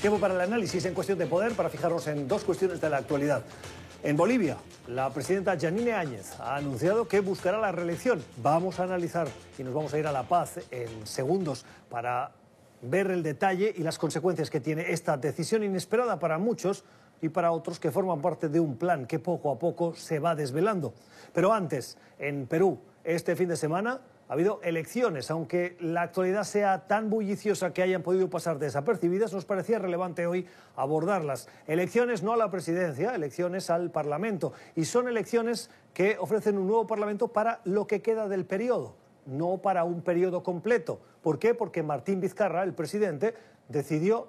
Tiempo para el análisis en cuestión de poder para fijarnos en dos cuestiones de la actualidad. En Bolivia, la presidenta Janine Áñez ha anunciado que buscará la reelección. Vamos a analizar y nos vamos a ir a La Paz en segundos para ver el detalle y las consecuencias que tiene esta decisión inesperada para muchos y para otros que forman parte de un plan que poco a poco se va desvelando. Pero antes, en Perú, este fin de semana ha habido elecciones, aunque la actualidad sea tan bulliciosa que hayan podido pasar desapercibidas, nos parecía relevante hoy abordarlas. Elecciones no a la presidencia, elecciones al Parlamento. Y son elecciones que ofrecen un nuevo Parlamento para lo que queda del periodo, no para un periodo completo. ¿Por qué? Porque Martín Vizcarra, el presidente, decidió,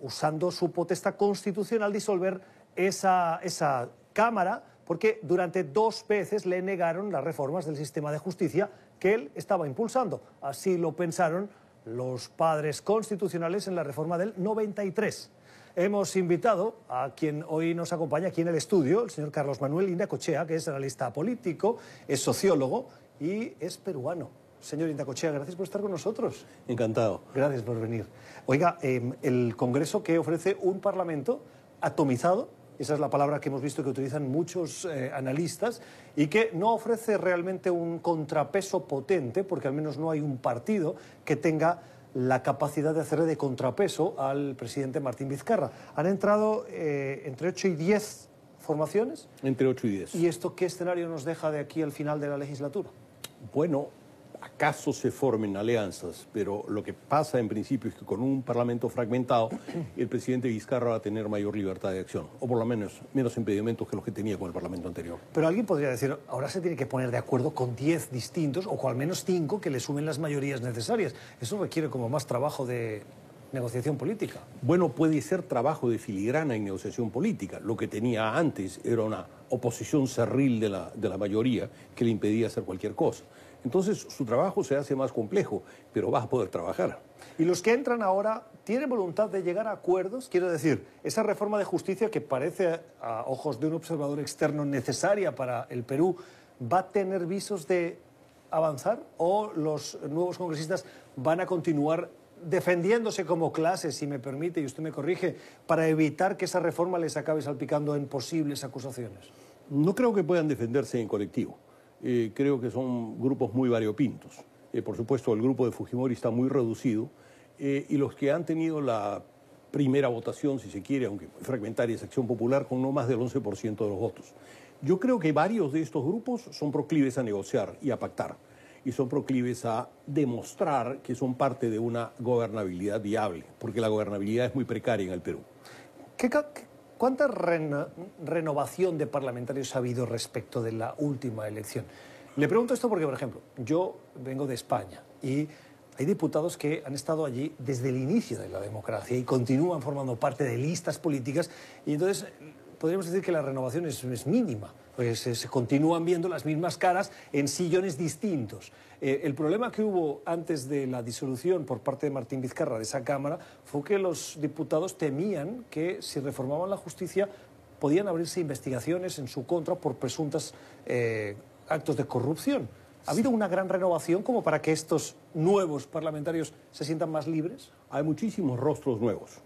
usando su potestad constitucional, disolver esa, esa Cámara porque durante dos veces le negaron las reformas del sistema de justicia que él estaba impulsando. Así lo pensaron los padres constitucionales en la reforma del 93. Hemos invitado a quien hoy nos acompaña aquí en el estudio, el señor Carlos Manuel Indacochea, que es analista político, es sociólogo y es peruano. Señor Indacochea, gracias por estar con nosotros. Encantado. Gracias por venir. Oiga, eh, el Congreso que ofrece un Parlamento atomizado esa es la palabra que hemos visto que utilizan muchos eh, analistas y que no ofrece realmente un contrapeso potente, porque al menos no hay un partido que tenga la capacidad de hacerle de contrapeso al presidente Martín Vizcarra. Han entrado eh, entre 8 y 10 formaciones. Entre 8 y 10. ¿Y esto qué escenario nos deja de aquí al final de la legislatura? Bueno, acaso se formen alianzas, pero lo que pasa en principio es que con un parlamento fragmentado, el presidente Vizcarra va a tener mayor libertad de acción, o por lo menos menos impedimentos que los que tenía con el parlamento anterior. Pero alguien podría decir, ahora se tiene que poner de acuerdo con 10 distintos, o con al menos 5 que le sumen las mayorías necesarias. Eso requiere como más trabajo de negociación política. Bueno, puede ser trabajo de filigrana en negociación política. Lo que tenía antes era una oposición cerril de la, de la mayoría que le impedía hacer cualquier cosa. Entonces su trabajo se hace más complejo, pero va a poder trabajar. Y los que entran ahora tienen voluntad de llegar a acuerdos, quiero decir, esa reforma de justicia que parece a ojos de un observador externo necesaria para el Perú, ¿va a tener visos de avanzar o los nuevos congresistas van a continuar defendiéndose como clase, si me permite, y usted me corrige, para evitar que esa reforma les acabe salpicando en posibles acusaciones? No creo que puedan defenderse en colectivo. Eh, creo que son grupos muy variopintos. Eh, por supuesto, el grupo de Fujimori está muy reducido eh, y los que han tenido la primera votación, si se quiere, aunque fragmentaria, es Acción Popular, con no más del 11% de los votos. Yo creo que varios de estos grupos son proclives a negociar y a pactar y son proclives a demostrar que son parte de una gobernabilidad viable, porque la gobernabilidad es muy precaria en el Perú. ¿Qué, ¿Cuánta renovación de parlamentarios ha habido respecto de la última elección? Le pregunto esto porque, por ejemplo, yo vengo de España y hay diputados que han estado allí desde el inicio de la democracia y continúan formando parte de listas políticas y entonces podríamos decir que la renovación es mínima, pues se continúan viendo las mismas caras en sillones distintos. Eh, el problema que hubo antes de la disolución por parte de Martín Vizcarra de esa Cámara fue que los diputados temían que si reformaban la justicia podían abrirse investigaciones en su contra por presuntos eh, actos de corrupción. ¿Ha habido una gran renovación como para que estos nuevos parlamentarios se sientan más libres? Hay muchísimos rostros nuevos.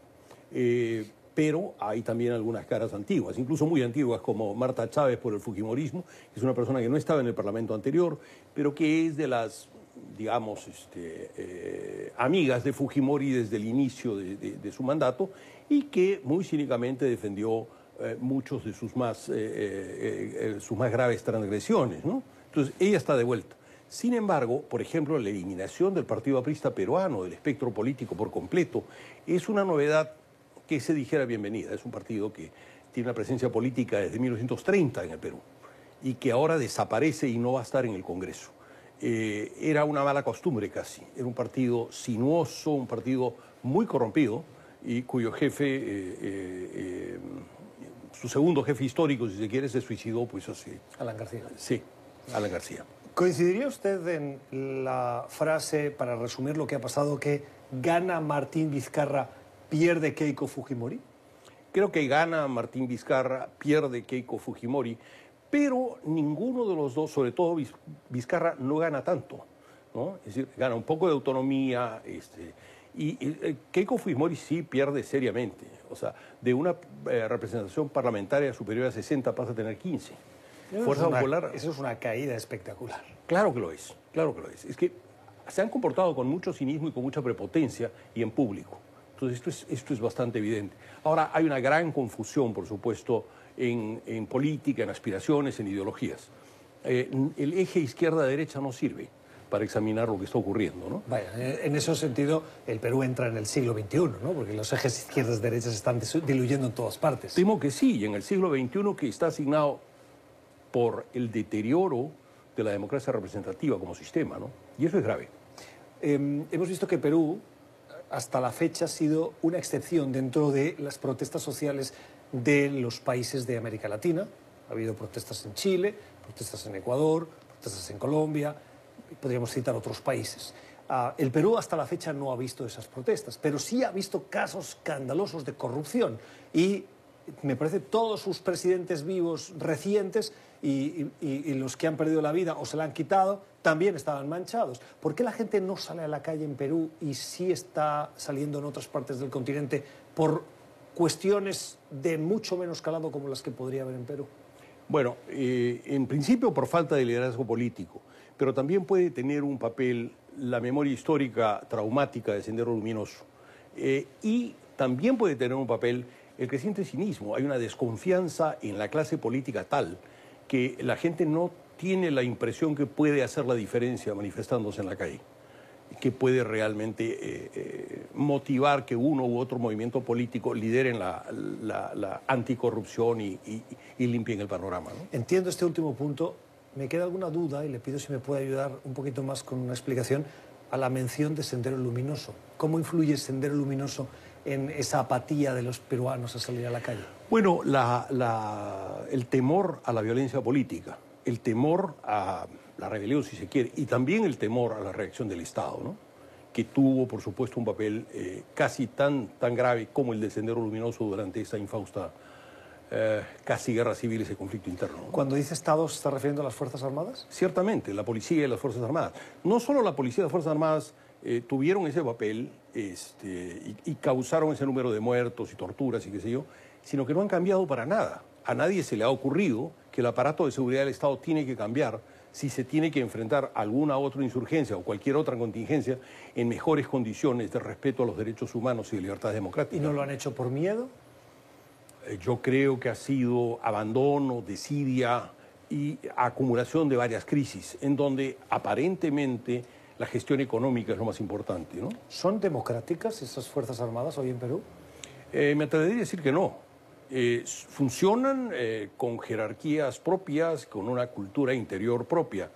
Eh, pero hay también algunas caras antiguas, incluso muy antiguas, como Marta Chávez por el Fujimorismo, que es una persona que no estaba en el Parlamento anterior, pero que es de las, digamos, este, eh, amigas de Fujimori desde el inicio de, su mandato y que muy cínicamente defendió eh, muchos de sus más, eh, sus más graves transgresiones. Entonces, ella está de vuelta. Sin embargo, por ejemplo, la eliminación del Partido Aprista peruano del espectro político por completo es una novedad que se dijera bienvenida. Es un partido que tiene una presencia política desde 1930 en el Perú y que ahora desaparece y no va a estar en el Congreso. Eh, era una mala costumbre casi. Era un partido sinuoso, un partido muy corrompido y cuyo jefe, eh, eh, su segundo jefe histórico, si se quiere, se suicidó pues hace... Alan García. Sí, Alan García. ¿Coincidiría usted en la frase, para resumir lo que ha pasado, que gana Martín Vizcarra pierde Keiko Fujimori? Creo que gana Martín Vizcarra, pierde Keiko Fujimori, pero ninguno de los dos, sobre todo Vizcarra, no gana tanto. ¿no? Es decir, gana un poco de autonomía este, Y eh, Keiko Fujimori sí pierde seriamente. O sea, de una eh, representación parlamentaria superior a 60 pasa a tener 15. Fuerza Popular. Eso es una caída espectacular. Claro que lo es, claro que lo es. Es que se han comportado con mucho cinismo y con mucha prepotencia y en público. Entonces, esto es, esto es bastante evidente. Ahora, hay una gran confusión, por supuesto, en, en política, en aspiraciones, en ideologías. Eh, el eje izquierda-derecha no sirve para examinar lo que está ocurriendo. ¿no? Vaya, en ese sentido, el Perú entra en el siglo XXI, ¿no? porque los ejes izquierdas-derechas están diluyendo en todas partes. Temo que sí, y en el siglo XXI que está asignado por el deterioro de la democracia representativa como sistema, ¿no? y eso es grave. Eh, hemos visto que Perú, hasta la fecha, ha sido una excepción dentro de las protestas sociales de los países de América Latina. Ha habido protestas en Chile, protestas en Ecuador, protestas en Colombia, podríamos citar otros países. Uh, el Perú hasta la fecha no ha visto esas protestas, pero sí ha visto casos escandalosos de corrupción y me parece todos sus presidentes vivos recientes y, y, y, los que han perdido la vida o se la han quitado también estaban manchados. ¿Por qué la gente no sale a la calle en Perú y sí está saliendo en otras partes del continente por cuestiones de mucho menos calado como las que podría haber en Perú? Bueno, eh, en principio por falta de liderazgo político, pero también puede tener un papel la memoria histórica traumática de Sendero Luminoso. Eh, y también puede tener un papel el creciente cinismo. Hay una desconfianza en la clase política tal que la gente no tiene la impresión que puede hacer la diferencia manifestándose en la calle, que puede realmente eh, eh, motivar que uno u otro movimiento político lideren la, la, la anticorrupción y, y, y, limpien el panorama. ¿no? Entiendo este último punto. Me queda alguna duda y le pido si me puede ayudar un poquito más con una explicación a la mención de Sendero Luminoso. ¿Cómo influye Sendero Luminoso en esa apatía de los peruanos a salir a la calle? Bueno, la, el temor a la violencia política, el temor a la rebelión, si se quiere, y también el temor a la reacción del Estado, ¿no? que tuvo, por supuesto, un papel eh, casi tan, tan grave como el de Sendero Luminoso durante esta infausta eh, casi guerra civil, ese conflicto interno. ¿no? Cuando dice Estado, ¿se está refiriendo a las Fuerzas Armadas? Ciertamente, la policía y las Fuerzas Armadas. No solo la policía y las Fuerzas Armadas eh, tuvieron ese papel este, y, y, causaron ese número de muertos y torturas y qué sé yo, sino que no han cambiado para nada. A nadie se le ha ocurrido que el aparato de seguridad del Estado tiene que cambiar si se tiene que enfrentar alguna otra insurgencia o cualquier otra contingencia en mejores condiciones de respeto a los derechos humanos y de libertades democráticas. ¿Y no lo han hecho por miedo? Eh, yo creo que ha sido abandono, desidia y acumulación de varias crisis, en donde aparentemente la gestión económica es lo más importante. ¿no? ¿Son democráticas esas Fuerzas Armadas hoy en Perú? Eh, me atrevería a decir que no. Eh, funcionan eh, con jerarquías propias, con una cultura interior propia.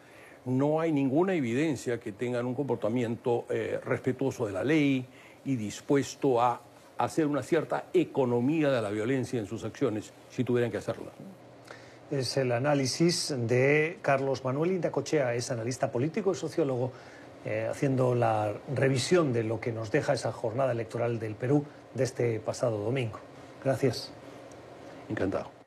No hay ninguna evidencia que tengan un comportamiento eh, respetuoso de la ley y dispuesto a hacer una cierta economía de la violencia en sus acciones si tuvieran que hacerla. Es el análisis de Carlos Manuel Indacochea, es analista político y sociólogo, haciendo la revisión de lo que nos deja esa jornada electoral del Perú de este pasado domingo. Gracias. Encantado.